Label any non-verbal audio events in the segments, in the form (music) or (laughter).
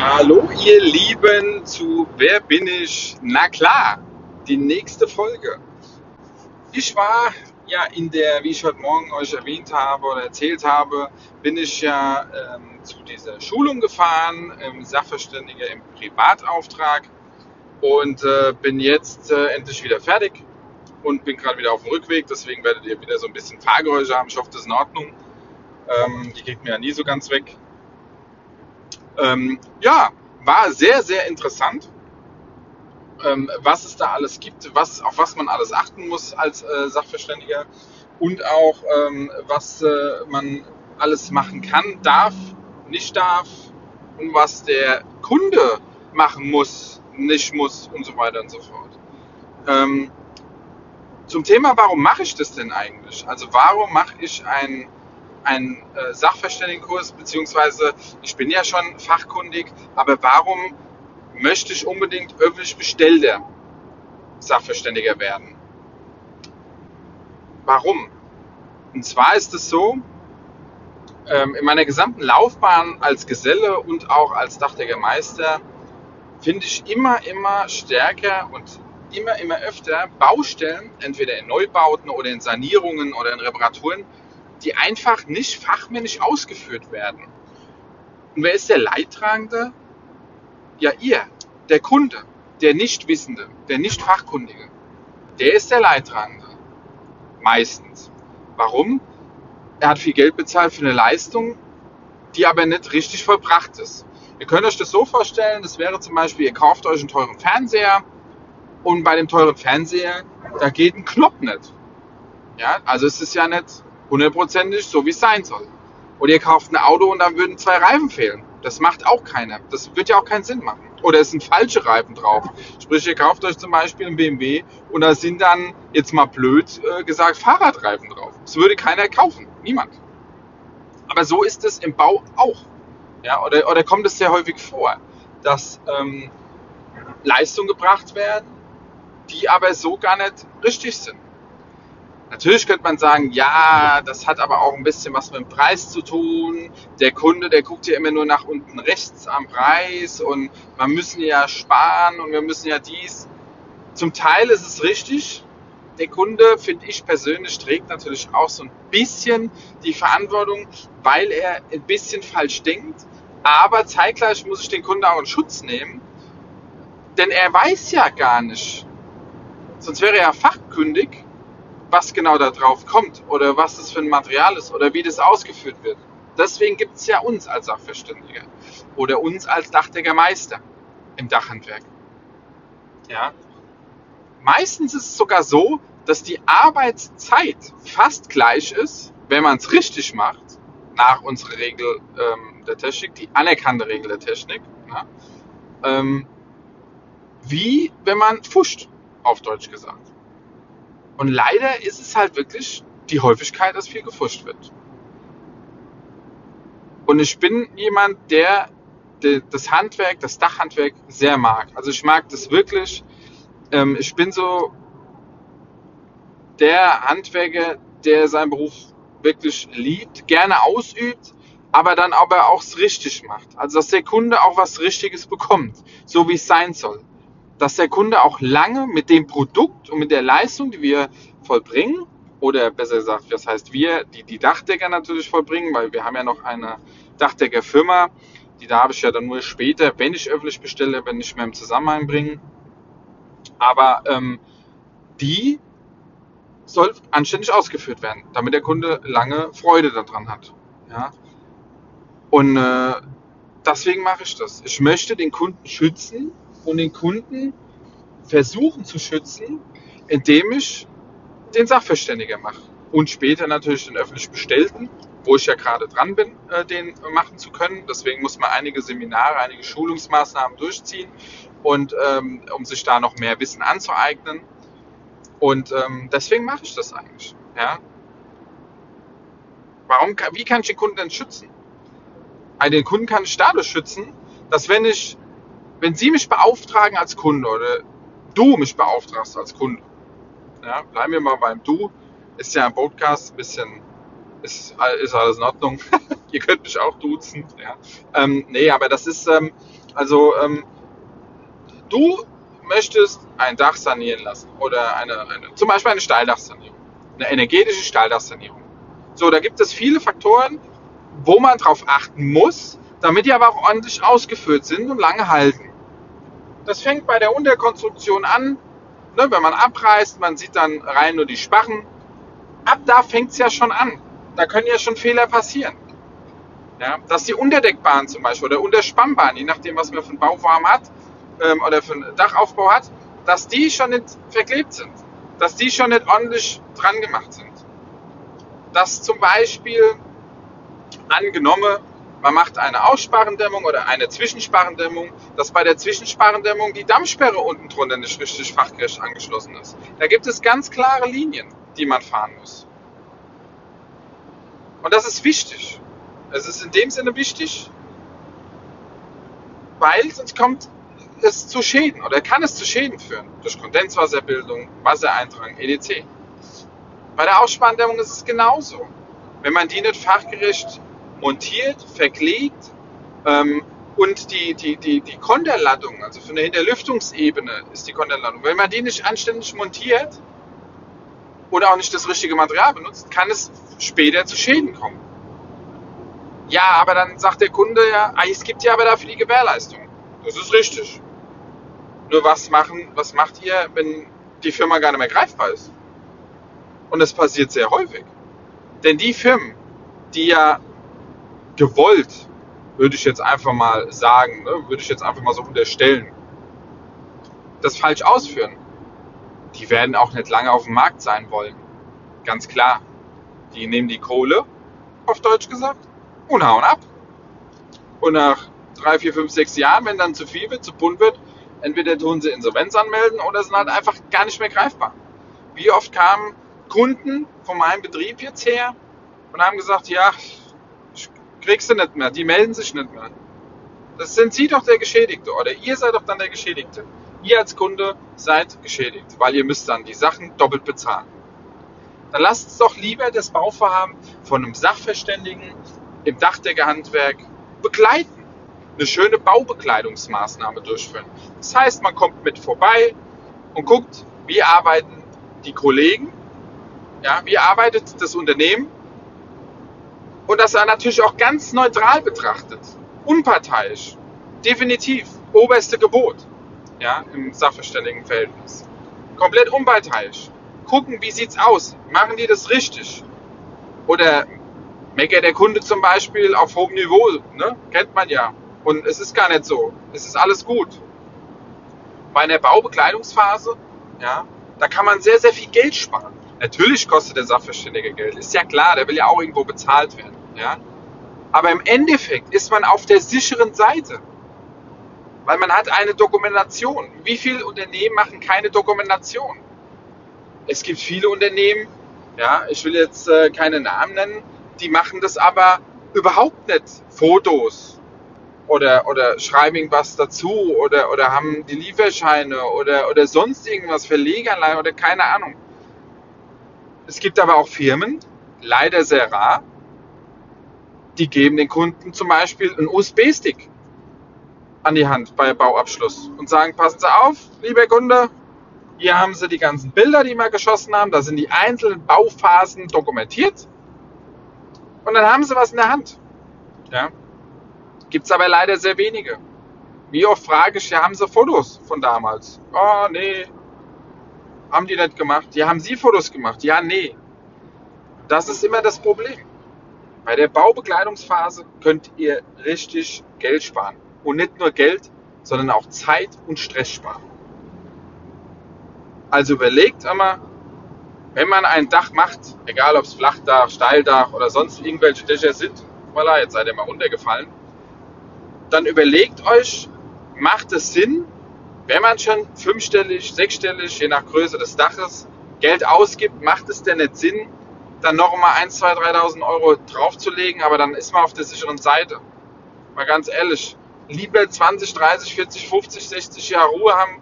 Hallo ihr Lieben zu Wer bin ich? Na klar, die nächste Folge. Ich war ja in der, wie ich heute Morgen euch erwähnt habe oder erzählt habe, bin ich ja ähm, zu dieser Schulung gefahren, ähm, Sachverständiger im Privatauftrag und äh, bin jetzt äh, endlich wieder fertig und bin gerade wieder auf dem Rückweg. Deswegen werdet ihr wieder so ein bisschen Fahrgeräusche haben. Ich hoffe, das ist in Ordnung. Ähm, die kriegt mir ja nie so ganz weg. Ähm, ja, war sehr, sehr interessant, ähm, was es da alles gibt, was, auf was man alles achten muss als äh, Sachverständiger und auch ähm, was äh, man alles machen kann, darf, nicht darf und was der Kunde machen muss, nicht muss und so weiter und so fort. Ähm, zum Thema, warum mache ich das denn eigentlich? Also warum mache ich ein einen äh, Sachverständigenkurs, beziehungsweise ich bin ja schon fachkundig, aber warum möchte ich unbedingt öffentlich bestellter Sachverständiger werden? Warum? Und zwar ist es so, ähm, in meiner gesamten Laufbahn als Geselle und auch als Dachdeckermeister finde ich immer, immer stärker und immer, immer öfter Baustellen, entweder in Neubauten oder in Sanierungen oder in Reparaturen, die einfach nicht fachmännisch ausgeführt werden. Und wer ist der Leidtragende? Ja, ihr, der Kunde, der Nichtwissende, der Nicht-Fachkundige. Der ist der Leidtragende. Meistens. Warum? Er hat viel Geld bezahlt für eine Leistung, die aber nicht richtig vollbracht ist. Ihr könnt euch das so vorstellen, das wäre zum Beispiel, ihr kauft euch einen teuren Fernseher und bei dem teuren Fernseher, da geht ein Knopf nicht. Ja, also es ist ja nicht hundertprozentig so, wie es sein soll. Oder ihr kauft ein Auto und dann würden zwei Reifen fehlen. Das macht auch keiner. Das wird ja auch keinen Sinn machen. Oder es sind falsche Reifen drauf. Sprich, ihr kauft euch zum Beispiel einen BMW und da sind dann, jetzt mal blöd äh, gesagt, Fahrradreifen drauf. Das würde keiner kaufen. Niemand. Aber so ist es im Bau auch. Ja, oder, oder kommt es sehr häufig vor, dass ähm, Leistungen gebracht werden, die aber so gar nicht richtig sind. Natürlich könnte man sagen, ja, das hat aber auch ein bisschen was mit dem Preis zu tun. Der Kunde, der guckt ja immer nur nach unten rechts am Preis und wir müssen ja sparen und wir müssen ja dies. Zum Teil ist es richtig. Der Kunde, finde ich persönlich, trägt natürlich auch so ein bisschen die Verantwortung, weil er ein bisschen falsch denkt. Aber zeitgleich muss ich den Kunden auch in Schutz nehmen, denn er weiß ja gar nicht, sonst wäre er ja fachkundig, was genau da drauf kommt oder was das für ein Material ist oder wie das ausgeführt wird. Deswegen gibt es ja uns als Sachverständiger oder uns als Dachdeckermeister im Dachhandwerk. Ja. Meistens ist es sogar so, dass die Arbeitszeit fast gleich ist, wenn man es richtig macht, nach unserer Regel ähm, der Technik, die anerkannte Regel der Technik, ja, ähm, wie wenn man fuscht, auf Deutsch gesagt. Und leider ist es halt wirklich die Häufigkeit, dass viel gefuscht wird. Und ich bin jemand, der das Handwerk, das Dachhandwerk sehr mag. Also ich mag das wirklich. Ähm, ich bin so der Handwerker, der seinen Beruf wirklich liebt, gerne ausübt, aber dann aber auch es richtig macht. Also dass der Kunde auch was Richtiges bekommt, so wie es sein soll dass der Kunde auch lange mit dem Produkt und mit der Leistung, die wir vollbringen, oder besser gesagt, das heißt wir, die die Dachdecker natürlich vollbringen, weil wir haben ja noch eine Dachdeckerfirma, die darf ich ja dann nur später, wenn ich öffentlich bestelle, wenn nicht mehr im Zusammenhang bringen. Aber ähm, die soll anständig ausgeführt werden, damit der Kunde lange Freude daran hat. Ja? Und äh, deswegen mache ich das. Ich möchte den Kunden schützen und den Kunden versuchen zu schützen, indem ich den Sachverständiger mache. Und später natürlich den öffentlich Bestellten, wo ich ja gerade dran bin, äh, den machen zu können. Deswegen muss man einige Seminare, einige Schulungsmaßnahmen durchziehen und ähm, um sich da noch mehr Wissen anzueignen. Und ähm, deswegen mache ich das eigentlich. Ja? Warum, wie kann ich den Kunden denn schützen? Den Kunden kann ich dadurch schützen, dass wenn ich wenn Sie mich beauftragen als Kunde oder du mich beauftragst als Kunde, ja, bleiben wir mal beim Du, ist ja ein Podcast, ein bisschen, ist, ist alles in Ordnung. (laughs) Ihr könnt mich auch duzen. Ja. Ähm, nee, aber das ist, ähm, also ähm, du möchtest ein Dach sanieren lassen oder eine, eine, zum Beispiel eine Steildachsanierung, eine energetische Steildachsanierung. So, da gibt es viele Faktoren, wo man drauf achten muss, damit die aber auch ordentlich ausgeführt sind und lange halten. Das fängt bei der Unterkonstruktion an, ne, wenn man abreißt, man sieht dann rein nur die Spachen. Ab da fängt es ja schon an. Da können ja schon Fehler passieren. Ja, dass die Unterdeckbahn zum Beispiel oder Unterspannbahn, je nachdem, was man für einen Bauform hat ähm, oder für einen Dachaufbau hat, dass die schon nicht verklebt sind. Dass die schon nicht ordentlich dran gemacht sind. Dass zum Beispiel angenommen, man macht eine Aussparendämmung oder eine Zwischensparendämmung, dass bei der Zwischensparendämmung die Dammsperre unten drunter nicht richtig fachgerecht angeschlossen ist. Da gibt es ganz klare Linien, die man fahren muss. Und das ist wichtig. Es ist in dem Sinne wichtig, weil sonst kommt es zu Schäden oder kann es zu Schäden führen durch Kondenswasserbildung, Wassereindrang, etc. Bei der Aussparendämmung ist es genauso. Wenn man die nicht fachgerecht montiert, verklebt ähm, und die, die, die, die Konterladung, also für eine Hinterlüftungsebene ist die Konterladung, wenn man die nicht anständig montiert oder auch nicht das richtige Material benutzt, kann es später zu Schäden kommen. Ja, aber dann sagt der Kunde ja, ah, es gibt ja aber dafür die Gewährleistung. Das ist richtig. Nur was machen, was macht ihr, wenn die Firma gar nicht mehr greifbar ist? Und das passiert sehr häufig. Denn die Firmen, die ja gewollt, würde ich jetzt einfach mal sagen, ne, würde ich jetzt einfach mal so unterstellen, das falsch ausführen, die werden auch nicht lange auf dem Markt sein wollen. Ganz klar. Die nehmen die Kohle, auf Deutsch gesagt, und hauen ab. Und nach drei, vier, fünf, sechs Jahren, wenn dann zu viel wird, zu bunt wird, entweder tun sie Insolvenz anmelden oder sind halt einfach gar nicht mehr greifbar. Wie oft kamen Kunden von meinem Betrieb jetzt her und haben gesagt, ja, kriegst du nicht mehr, die melden sich nicht mehr. Das sind Sie doch der Geschädigte oder ihr seid doch dann der Geschädigte. Ihr als Kunde seid geschädigt, weil ihr müsst dann die Sachen doppelt bezahlen. Dann lasst uns doch lieber das Bauvorhaben von einem Sachverständigen im Dachdeckerhandwerk begleiten. Eine schöne Baubekleidungsmaßnahme durchführen. Das heißt, man kommt mit vorbei und guckt, wie arbeiten die Kollegen, ja, wie arbeitet das Unternehmen und das er natürlich auch ganz neutral betrachtet, unparteiisch, definitiv, oberste Gebot, ja, im Sachverständigenverhältnis. Komplett unparteiisch. Gucken, wie sieht's aus? Machen die das richtig? Oder meckert der Kunde zum Beispiel auf hohem Niveau, ne? Kennt man ja. Und es ist gar nicht so. Es ist alles gut. Bei einer Baubekleidungsphase, ja, da kann man sehr, sehr viel Geld sparen. Natürlich kostet der Sachverständige Geld. Ist ja klar, der will ja auch irgendwo bezahlt werden. Ja? Aber im Endeffekt ist man auf der sicheren Seite. Weil man hat eine Dokumentation. Wie viele Unternehmen machen keine Dokumentation? Es gibt viele Unternehmen, ja, ich will jetzt äh, keine Namen nennen, die machen das aber überhaupt nicht. Fotos oder, oder schreiben irgendwas dazu oder, oder haben die Lieferscheine oder, oder sonst irgendwas, Verlegerlein oder keine Ahnung. Es gibt aber auch Firmen, leider sehr rar, die geben den Kunden zum Beispiel einen USB-Stick an die Hand bei Bauabschluss und sagen, passen Sie auf, lieber Kunde, hier haben Sie die ganzen Bilder, die wir geschossen haben, da sind die einzelnen Bauphasen dokumentiert und dann haben Sie was in der Hand. Ja. Gibt es aber leider sehr wenige. Wie oft frage ich, ja, haben Sie Fotos von damals? Oh, nee, haben die nicht gemacht. Ja, haben Sie Fotos gemacht? Ja, nee. Das ist immer das Problem. Bei der Baubekleidungsphase könnt ihr richtig Geld sparen. Und nicht nur Geld, sondern auch Zeit und Stress sparen. Also überlegt immer, wenn man ein Dach macht, egal ob es Flachdach, Steildach oder sonst irgendwelche Dächer sind, voilà, jetzt seid ihr mal runtergefallen, dann überlegt euch, macht es Sinn, wenn man schon fünfstellig, sechsstellig, je nach Größe des Daches, Geld ausgibt, macht es denn nicht Sinn, dann noch mal 1, 2, 3.000 Euro draufzulegen, aber dann ist man auf der sicheren Seite. Mal ganz ehrlich, lieber 20, 30, 40, 50, 60 Jahre Ruhe haben,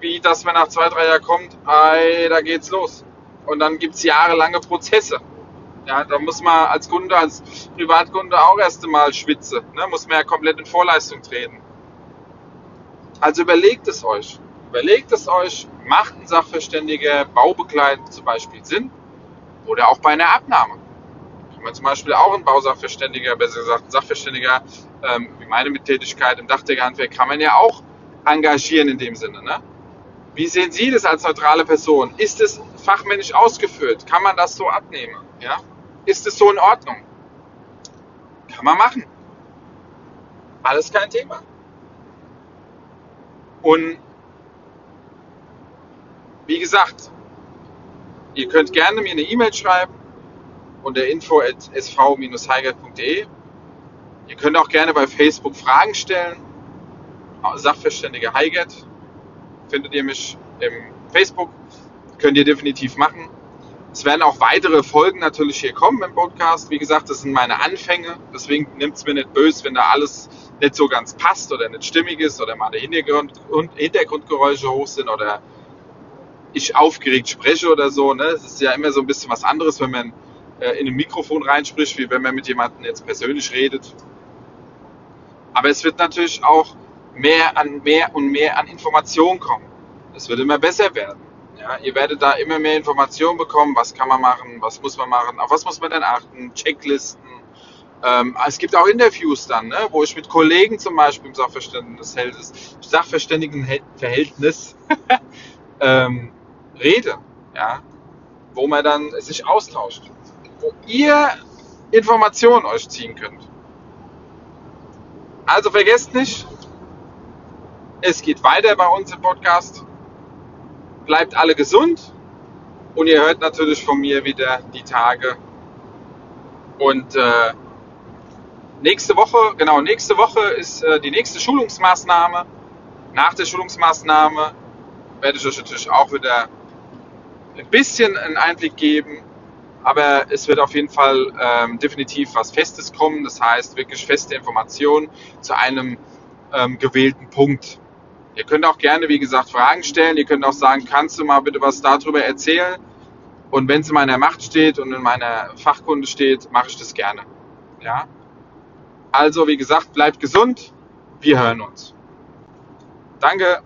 wie dass man nach zwei, drei Jahren kommt, ey, da geht's los. Und dann gibt's jahrelange Prozesse. Ja, da muss man als Kunde, als Privatkunde auch erst einmal schwitzen. Ne? Muss man ja komplett in Vorleistung treten. Also überlegt es euch. Überlegt es euch, macht ein Sachverständiger baubegleitend zum Beispiel Sinn? Oder auch bei einer Abnahme. Kann man zum Beispiel auch ein Bausachverständiger, besser gesagt Sachverständiger, ähm, wie meine Mittätigkeit im Dachdeckerhandwerk, kann man ja auch engagieren in dem Sinne. Ne? Wie sehen Sie das als neutrale Person? Ist es fachmännisch ausgeführt? Kann man das so abnehmen? Ja? Ist es so in Ordnung? Kann man machen. Alles kein Thema. Und wie gesagt, ihr könnt gerne mir eine E-Mail schreiben unter info.sv-heigert.de. Ihr könnt auch gerne bei Facebook Fragen stellen. Sachverständige Heigert findet ihr mich im Facebook. Könnt ihr definitiv machen. Es werden auch weitere Folgen natürlich hier kommen im Podcast. Wie gesagt, das sind meine Anfänge. Deswegen nimmt es mir nicht böse, wenn da alles nicht so ganz passt oder nicht stimmig ist oder mal Hintergrund Hintergrundgeräusche hoch sind oder ich aufgeregt spreche oder so. Ne? Es ist ja immer so ein bisschen was anderes, wenn man äh, in ein Mikrofon reinspricht, wie wenn man mit jemandem jetzt persönlich redet. Aber es wird natürlich auch mehr an mehr und mehr an Informationen kommen. Es wird immer besser werden. Ja, ihr werdet da immer mehr Informationen bekommen, was kann man machen, was muss man machen, auf was muss man denn achten, Checklisten. Ähm, es gibt auch Interviews dann, ne, wo ich mit Kollegen zum Beispiel im Sachverständigenverhältnis, Sachverständigenverhältnis (laughs) ähm, rede, ja, wo man dann sich austauscht, wo ihr Informationen euch ziehen könnt. Also vergesst nicht, es geht weiter bei uns im Podcast bleibt alle gesund und ihr hört natürlich von mir wieder die Tage. Und äh, nächste Woche, genau, nächste Woche ist äh, die nächste Schulungsmaßnahme. Nach der Schulungsmaßnahme werde ich euch natürlich auch wieder ein bisschen einen Einblick geben. Aber es wird auf jeden Fall ähm, definitiv was Festes kommen. Das heißt wirklich feste Informationen zu einem ähm, gewählten Punkt. Ihr könnt auch gerne, wie gesagt, Fragen stellen. Ihr könnt auch sagen, kannst du mal bitte was darüber erzählen? Und wenn es in meiner Macht steht und in meiner Fachkunde steht, mache ich das gerne. Ja? Also, wie gesagt, bleibt gesund. Wir hören uns. Danke.